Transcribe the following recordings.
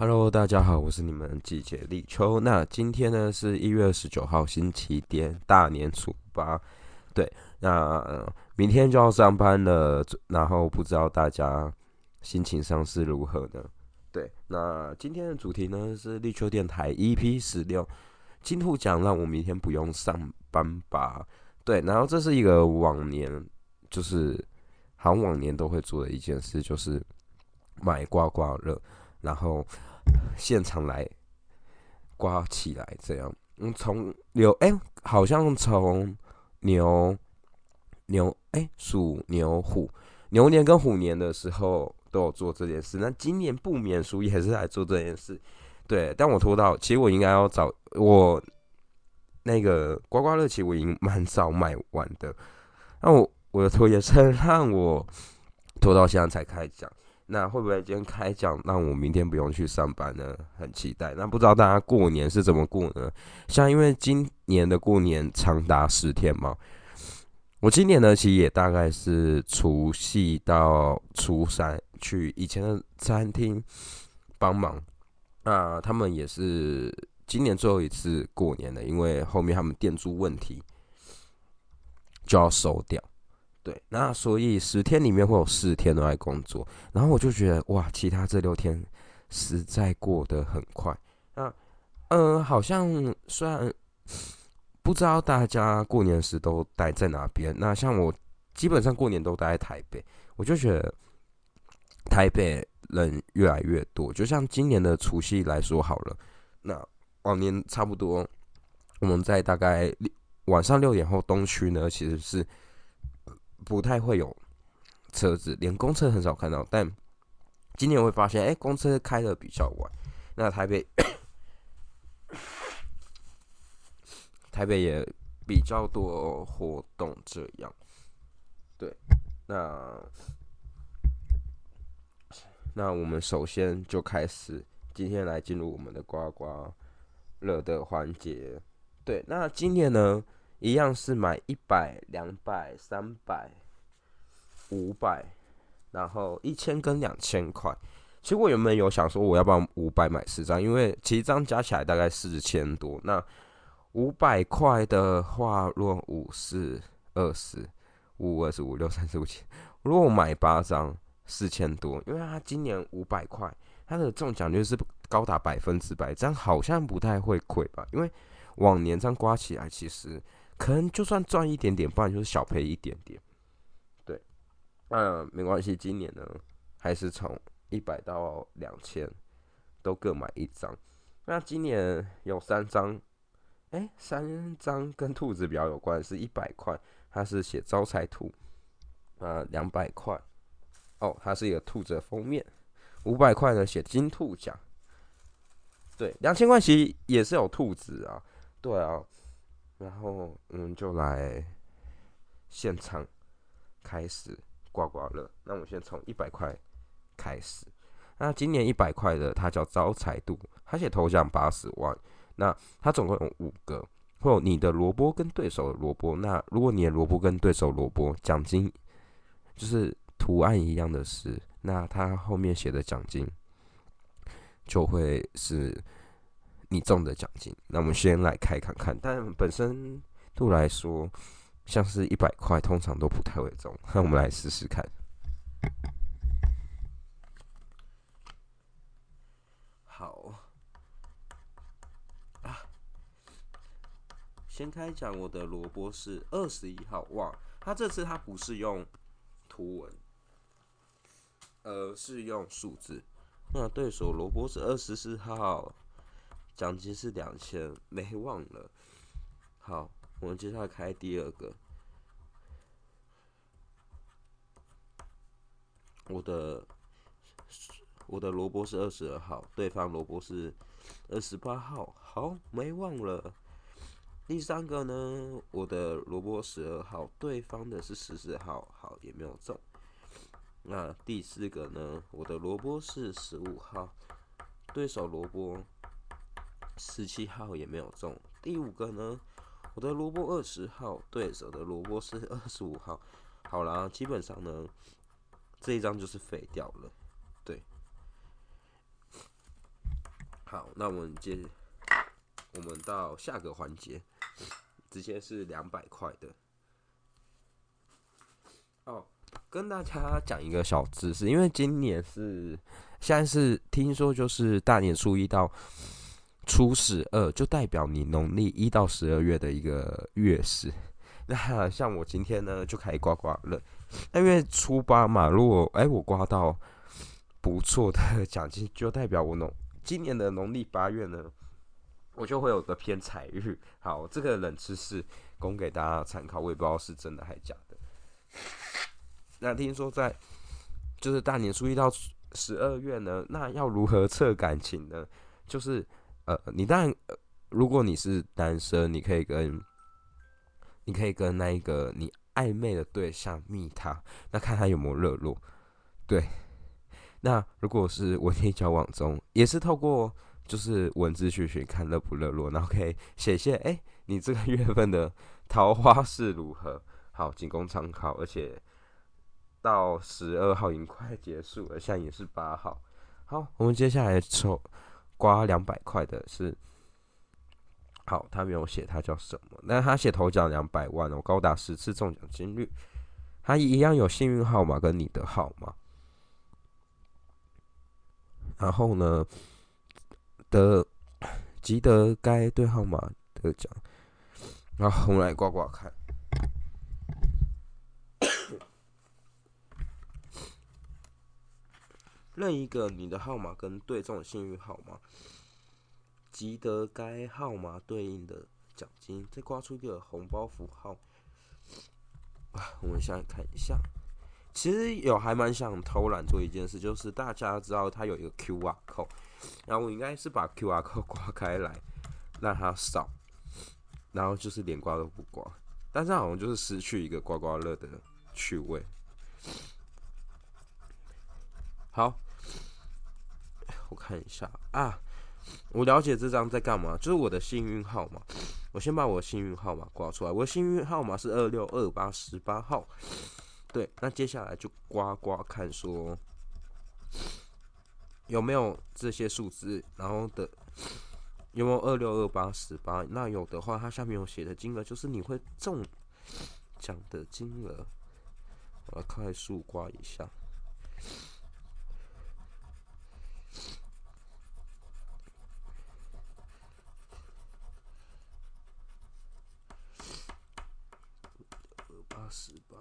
Hello，大家好，我是你们季节立秋。那今天呢是一月二十九号，星期天，大年初八。对，那明天就要上班了，然后不知道大家心情上是如何呢？对，那今天的主题呢是立秋电台 EP 十六金兔奖，让我明天不用上班吧。对，然后这是一个往年，就是好像往年都会做的一件事，就是买刮刮乐，然后现场来刮起来，这样。嗯，从牛哎，好像从牛牛哎，鼠牛虎牛年跟虎年的时候都有做这件事。那今年不免俗也是来做这件事，对。但我拖到，其实我应该要找我。那个刮刮乐其实我已经蛮早买完的，那我我的拖延症让我拖到现在才开奖。那会不会今天开奖让我明天不用去上班呢？很期待。那不知道大家过年是怎么过呢？像因为今年的过年长达十天嘛，我今年呢其实也大概是除夕到初三去以前的餐厅帮忙，那他们也是。今年最后一次过年了，因为后面他们店租问题就要收掉。对，那所以十天里面会有四天都在工作，然后我就觉得哇，其他这六天实在过得很快。那嗯，好像虽然不知道大家过年时都待在哪边，那像我基本上过年都待在台北，我就觉得台北人越来越多。就像今年的除夕来说好了，那。往年差不多，我们在大概晚上六点后，东区呢其实是不太会有车子，连公车很少看到。但今年会发现，哎，公车开的比较晚。那台北，台北也比较多活动，这样。对，那那我们首先就开始，今天来进入我们的刮刮乐的环节，对，那今年呢，一样是买一百、两百、三百、五百，然后一千跟两千块。其实我原本有想说，我要不要五百买四张？因为其实这样加起来大概四千多。那五百块的话，若五四二十五二十五六三十五千，如果我买八张，四千多。因为他今年五百块，他的中奖率是。高达百分之百，这样好像不太会亏吧？因为往年这样刮起来，其实可能就算赚一点点，不然就是小赔一点点。对，嗯，没关系，今年呢还是从一百到两千都各买一张。那今年有三张，哎，三张跟兔子比较有关，是一百块，它是写招财兔。呃，两百块，哦，它是一个兔子的封面。五百块呢，写金兔奖。对，两千块其实也是有兔子啊，对啊，然后我们，就来现场开始刮刮乐。那我先从一百块开始。那今年一百块的，它叫招财度，它写头奖八十万。那它总共有五个，会有你的萝卜跟对手的萝卜。那如果你的萝卜跟对手萝卜奖金就是图案一样的是，那它后面写的奖金。就会是你中的奖金。那我们先来开看看，但本身度来说，像是一百块，通常都不太会中。那我们来试试看。好啊，先开奖。我的萝卜是二十一号。哇，他这次他不是用图文，而是用数字。那对手萝卜是二十四号，奖金是两千，没忘了。好，我们接下来开第二个。我的我的萝卜是二十二号，对方萝卜是二十八号，好，没忘了。第三个呢，我的萝卜十二号，对方的是十四号，好，也没有中。那第四个呢？我的萝卜是十五号，对手萝卜十七号也没有中。第五个呢？我的萝卜二十号，对手的萝卜是二十五号。好啦，基本上呢，这一张就是废掉了。对，好，那我们接，我们到下个环节，直接是两百块的。哦，跟大家讲一个小知识，因为今年是现在是听说就是大年初一到初十二，就代表你农历一到十二月的一个月时。那像我今天呢就开始刮刮乐，那因为初八嘛，如果哎我刮到不错的奖金，就代表我农今年的农历八月呢，我就会有个偏财日。好，这个冷知识供给大家参考，我也不知道是真的还是假的。那听说在就是大年初一到十二月呢，那要如何测感情呢？就是呃，你当然如果你是单身，你可以跟你可以跟那一个你暧昧的对象密他，那看他有没有热络。对，那如果是稳定交往中，也是透过就是文字去寻看热不热络，然后可以写些哎，你这个月份的桃花是如何？好，仅供参考。而且到十二号已经快结束了，现在也是八号。好，我们接下来抽刮两百块的是。好，他没有写他叫什么，但他写头奖两百万哦，高达十次中奖几率，他一样有幸运号码跟你的号码，然后呢，得 集得该对号码得奖，然后我们来刮刮看，任一个你的号码跟对中的幸运号码。集得该号码对应的奖金，再刮出一个红包符号。啊，我们现在看一下，其实有还蛮想偷懒做一件事，就是大家知道它有一个 Q R code，然后我应该是把 Q R code 刮开来，让它扫，然后就是连刮都不刮，但是好像就是失去一个刮刮乐的趣味。好，我看一下啊。我了解这张在干嘛，就是我的幸运号码。我先把我的幸运号码刮出来，我的幸运号码是二六二八十八号。对，那接下来就刮刮看，说有没有这些数字，然后的有没有二六二八十八？那有的话，它下面有写的金额，就是你会中奖的金额。我来快速刮一下。十八，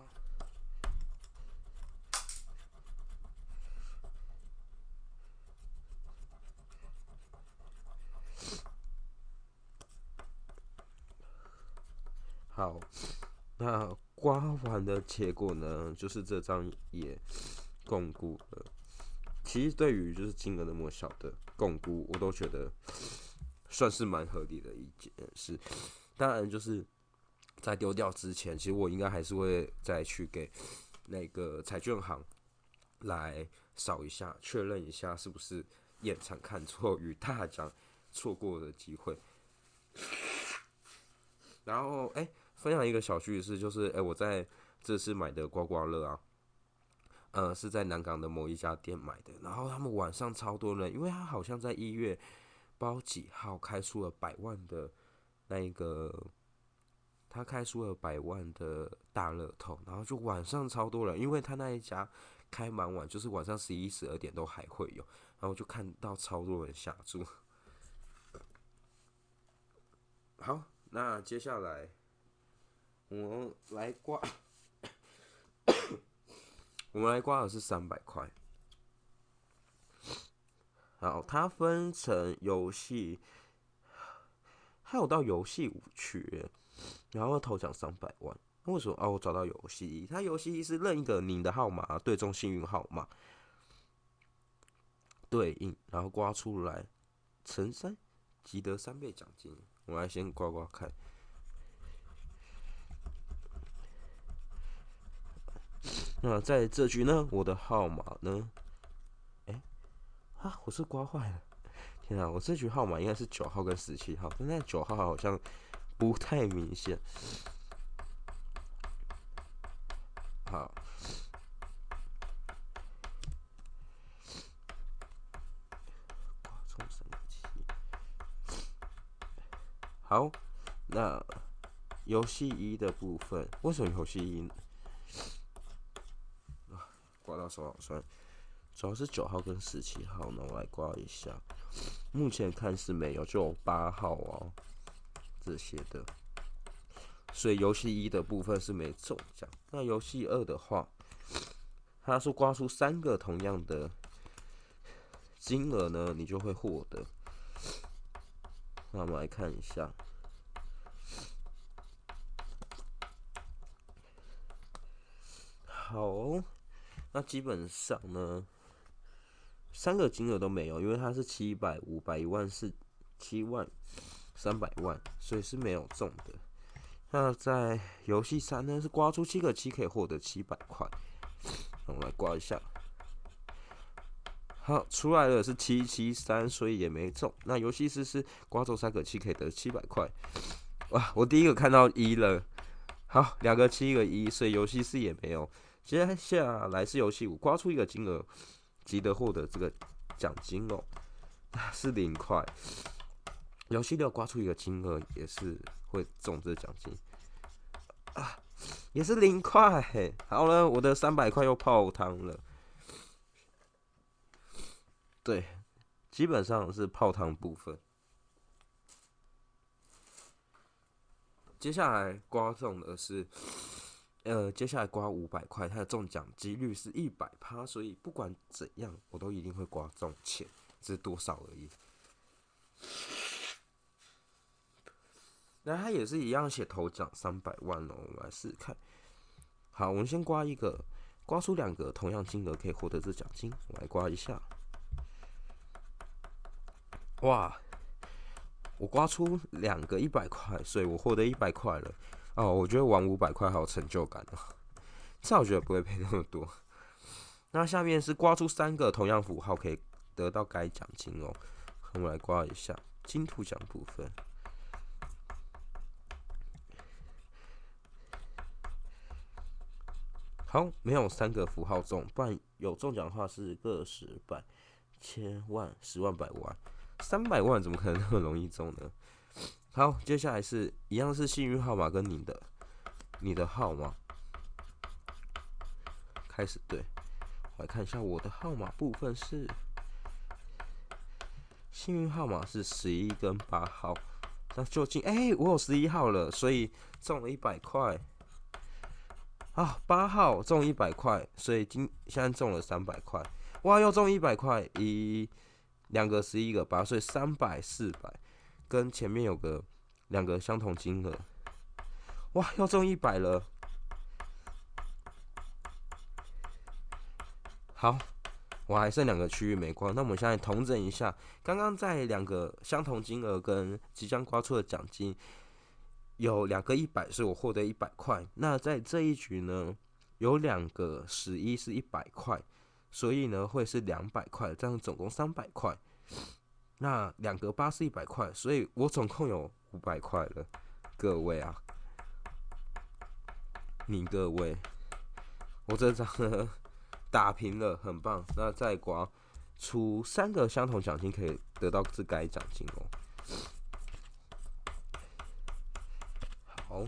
好，那刮完的结果呢？就是这张也共估了。其实对于就是金额那么小的共估，我都觉得算是蛮合理的一件事。当然就是。在丢掉之前，其实我应该还是会再去给那个彩券行来扫一下，确认一下是不是验场看错与大奖错过的机会。然后，哎，分享一个小趣事，就是哎，我在这次买的刮刮乐啊，呃，是在南港的某一家店买的。然后他们晚上超多人，因为他好像在一月包几号开出了百万的那一个。他开出了百万的大乐透，然后就晚上超多人，因为他那一家开蛮晚，就是晚上十一、十二点都还会有，然后就看到超多人下注。好，那接下来我们来刮，我们来刮的是三百块。好，它分成游戏，还有到游戏五区。然后头奖三百万，为什么啊？我找到游戏，它游戏是任一个你的号码对中幸运号码对应，然后刮出来乘三，积得三倍奖金。我来先刮刮看。那在这局呢，我的号码呢？哎，啊，我是刮坏了！天啊，我这局号码应该是九号跟十七号，但那九号好像。不太明显。好，挂冲三个七，好，那游戏一的部分，为什么游戏一啊刮到手好酸？主要是九号跟十七号呢，我来刮一下。目前看是没有，就有八号哦这些的。所以游戏一的部分是没中奖。那游戏二的话，它是刮出三个同样的金额呢，你就会获得。那我们来看一下。好，那基本上呢。三个金额都没有，因为它是七百、五百、一万是七万三百万，所以是没有中的。那在游戏三呢，是刮出七个七可以获得七百块。我们来刮一下，好，出来的是七七三，所以也没中。那游戏四是刮中三个七可以得七百块。哇，我第一个看到一了。好，两个七一个一，所以游戏四也没有。接下来是游戏五，刮出一个金额。值得获得这个奖金哦，是零块。游戏六刮出一个金额也是会中这奖金啊，也是零块。好了，我的三百块又泡汤了。对，基本上是泡汤部分。接下来刮中的是。呃，接下来刮五百块，它的中奖几率是一百趴，所以不管怎样，我都一定会刮中钱，只是多少而已。那它也是一样写头奖三百万哦，我们来试试看。好，我们先刮一个，刮出两个同样金额可以获得这奖金，我来刮一下。哇，我刮出两个一百块，所以我获得一百块了。哦，我觉得玩五百块好有成就感哦，这我觉得不会赔那么多。那下面是刮出三个同样符号可以得到该奖金哦，我们来刮一下金图奖部分。好，没有三个符号中，不然有中奖的话是个十百千万十万百万，三百万怎么可能那么容易中呢？好，接下来是一样是幸运号码跟你的你的号码。开始对，我来看一下我的号码部分是幸运号码是十一跟八号，那究竟哎我有十一号了，所以中了一百块。啊，八号中一百块，所以今现在中了三百块，哇又中一百块，一两个十一个八，所以三百四百。跟前面有个两个相同金额，哇，要中一百了！好，我还剩两个区域没刮，那我们现在统整一下，刚刚在两个相同金额跟即将刮出的奖金有两个一百，所以我获得一百块。那在这一局呢，有两个十一是一百块，所以呢会是两百块，这样总共三百块。那两个八是一百块，所以我总共有五百块了，各位啊，你各位，我这张呢打平了，很棒。那再刮出三个相同奖金，可以得到自该奖金哦。好，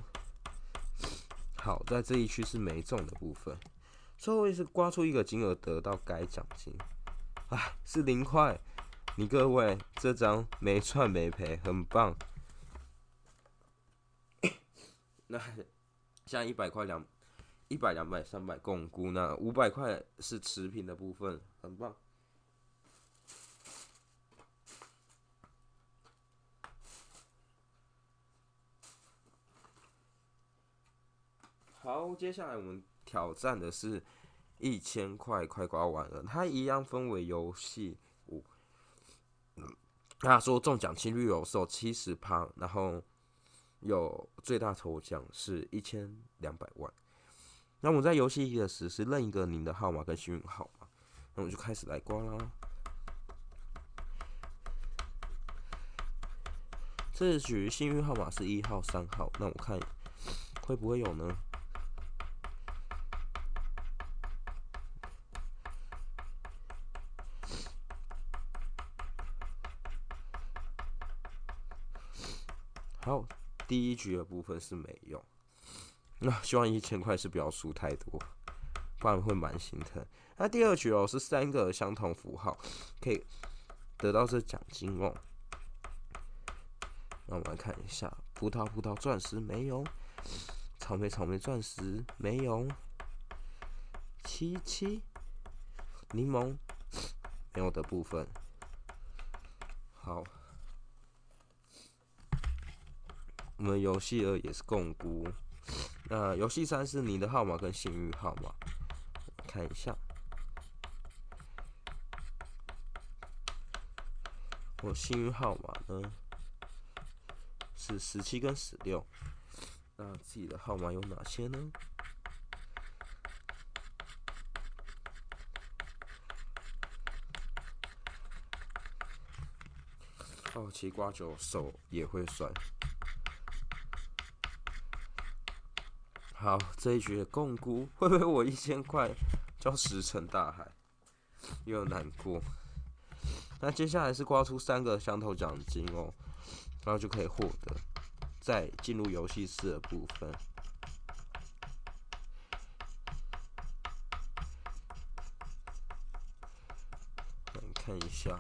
好，在这一区是没中的部分，最后一次刮出一个金额，得到该奖金，哎，是零块。你各位，这张没赚没赔，很棒。那像一百块两，一百两百三百共估，那五百块是持平的部分，很棒。好，接下来我们挑战的是一千块，快刮完了，它一样分为游戏五。他说中奖几率有受七十趴，然后有最大头奖是一千两百万。那我们在游戏一的时是任一个您的号码跟幸运号码，那我就开始来刮啦。这局幸运号码是一号、三号，那我看会不会有呢？然后，第一局的部分是没用，那希望一千块是不要输太多，不然会蛮心疼。那第二局哦是三个相同符号，可以得到这奖金哦。那我们来看一下，葡萄葡萄钻石没有，草莓草莓钻石没有，七七柠檬 没有的部分，好。我们游戏二也是共估，那游戏三是你的号码跟幸运号码，看一下。我幸运号码呢是十七跟十六，那自己的号码有哪些呢？哦，奇瓜九手也会算。好，这一局的共估会不会我一千块就石沉大海，又难过。那接下来是刮出三个相头奖金哦，然后就可以获得。再进入游戏室的部分，来看一下。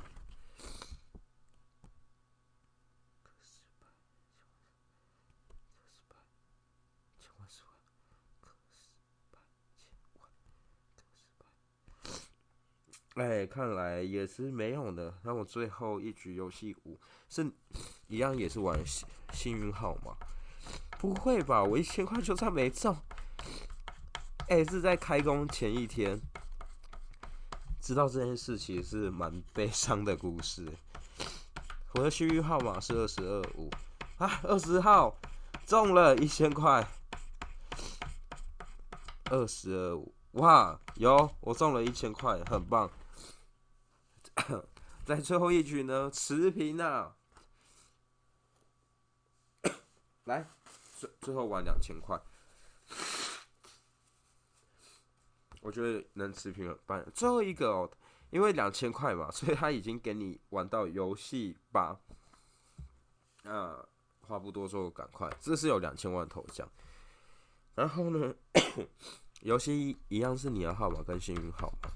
哎，看来也是没用的。那我最后一局游戏五是一样，也是玩幸运号码。不会吧？我一千块就算没中。哎，是在开工前一天知道这件事，其实是蛮悲伤的故事。我的幸运号码是二十二五啊，二十号中了一千块，二十二五哇，有我中了一千块，很棒。在最后一局呢，持平啊！来，最最后玩两千块，我觉得能持平了。办最后一个哦，因为两千块嘛，所以他已经给你玩到游戏八。那话不多说，赶快，这是有两千万头奖。然后呢，游戏一一样是你的号码跟幸运号码。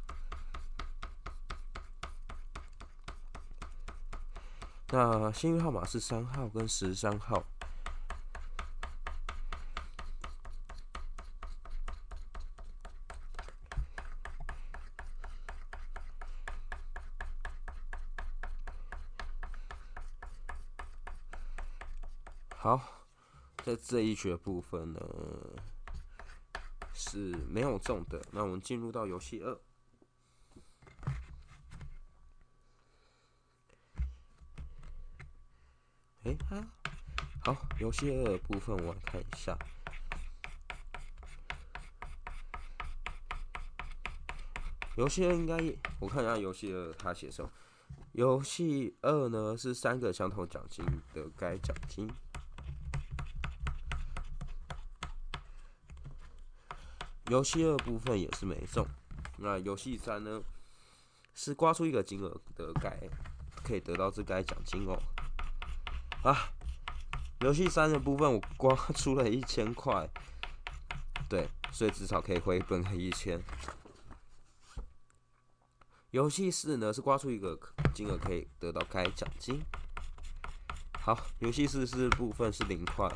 那幸运号码是三号跟十三号。好，在这一局的部分呢是没有中的。那我们进入到游戏二。哎哈，好，游戏二部分我来看一下。游戏二应该，我看一下游戏二他写什么。游戏二呢是三个相同奖金的该奖金。游戏二部分也是没中。那游戏三呢是刮出一个金额的该可以得到这该奖金哦。啊，游戏三的部分我刮 出了一千块，对，所以至少可以回本个一千。游戏四呢是刮出一个金额可以得到该奖金。好，游戏四是部分是零块。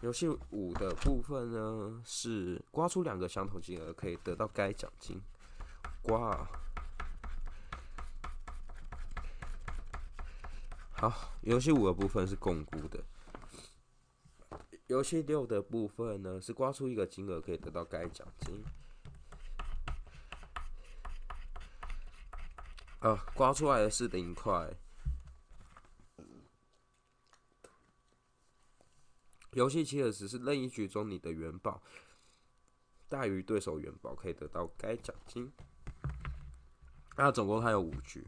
游戏五的部分呢是刮出两个相同金额可以得到该奖金，刮。好，游戏五的部分是共估的。游戏六的部分呢，是刮出一个金额可以得到该奖金。啊，刮出来的是零块。游戏七的只是任意局中你的元宝大于对手元宝，可以得到该奖金。那总共它有五局。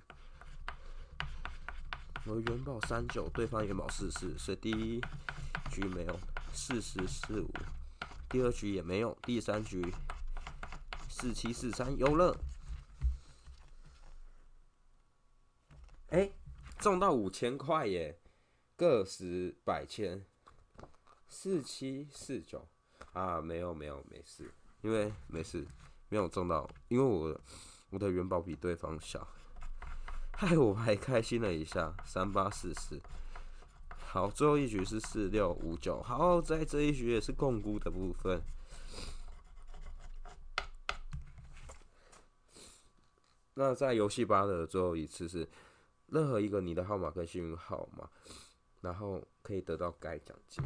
我元宝三九，对方元宝四四，所以第一局没有四十四五，第二局也没有，第三局四七四三有了。哎，中到五千块耶，个十百千，四七四九啊，没有没有没事，因为没事没有中到，因为我我的元宝比对方小，害我还开心了一下，三八四四。好，最后一局是四六五九。好，在这一局也是共估的部分。那在游戏吧的最后一次是任何一个你的号码跟幸运号码，然后可以得到该奖金。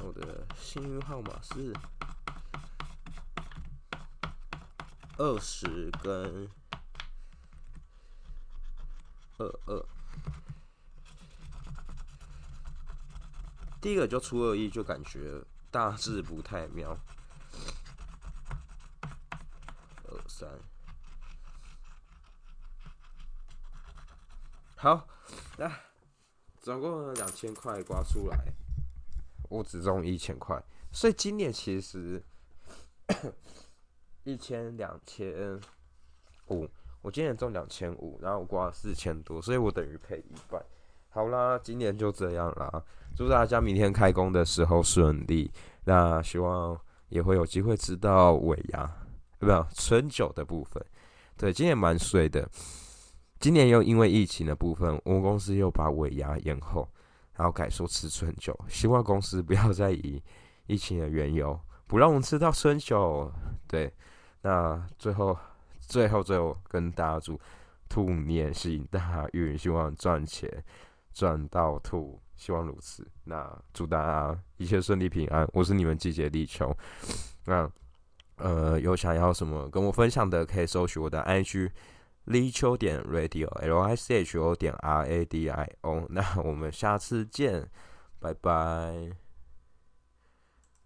我的幸运号码是二十跟二二。第一个就出二一，就感觉大致不太妙。二三，好，那总共两千块刮出来，我只中一千块，所以今年其实一千两千五，我今年中两千五，然后我刮四千多，所以我等于赔一半。好啦，今年就这样啦。祝大家明天开工的时候顺利。那希望也会有机会吃到尾牙，不有春酒的部分。对，今年蛮碎的。今年又因为疫情的部分，我们公司又把尾牙延后，然后改说吃春酒。希望公司不要再以疫情的缘由不让我们吃到春酒。对，那最后最后最后跟大家祝兔年行大运，希望赚钱。赚到吐，希望如此。那祝大家一切顺利平安。我是你们季节立秋。那呃，有想要什么跟我分享的，可以搜取我的 IG 立秋点 Radio L I C H O 点 R A D I O。那我们下次见，拜拜。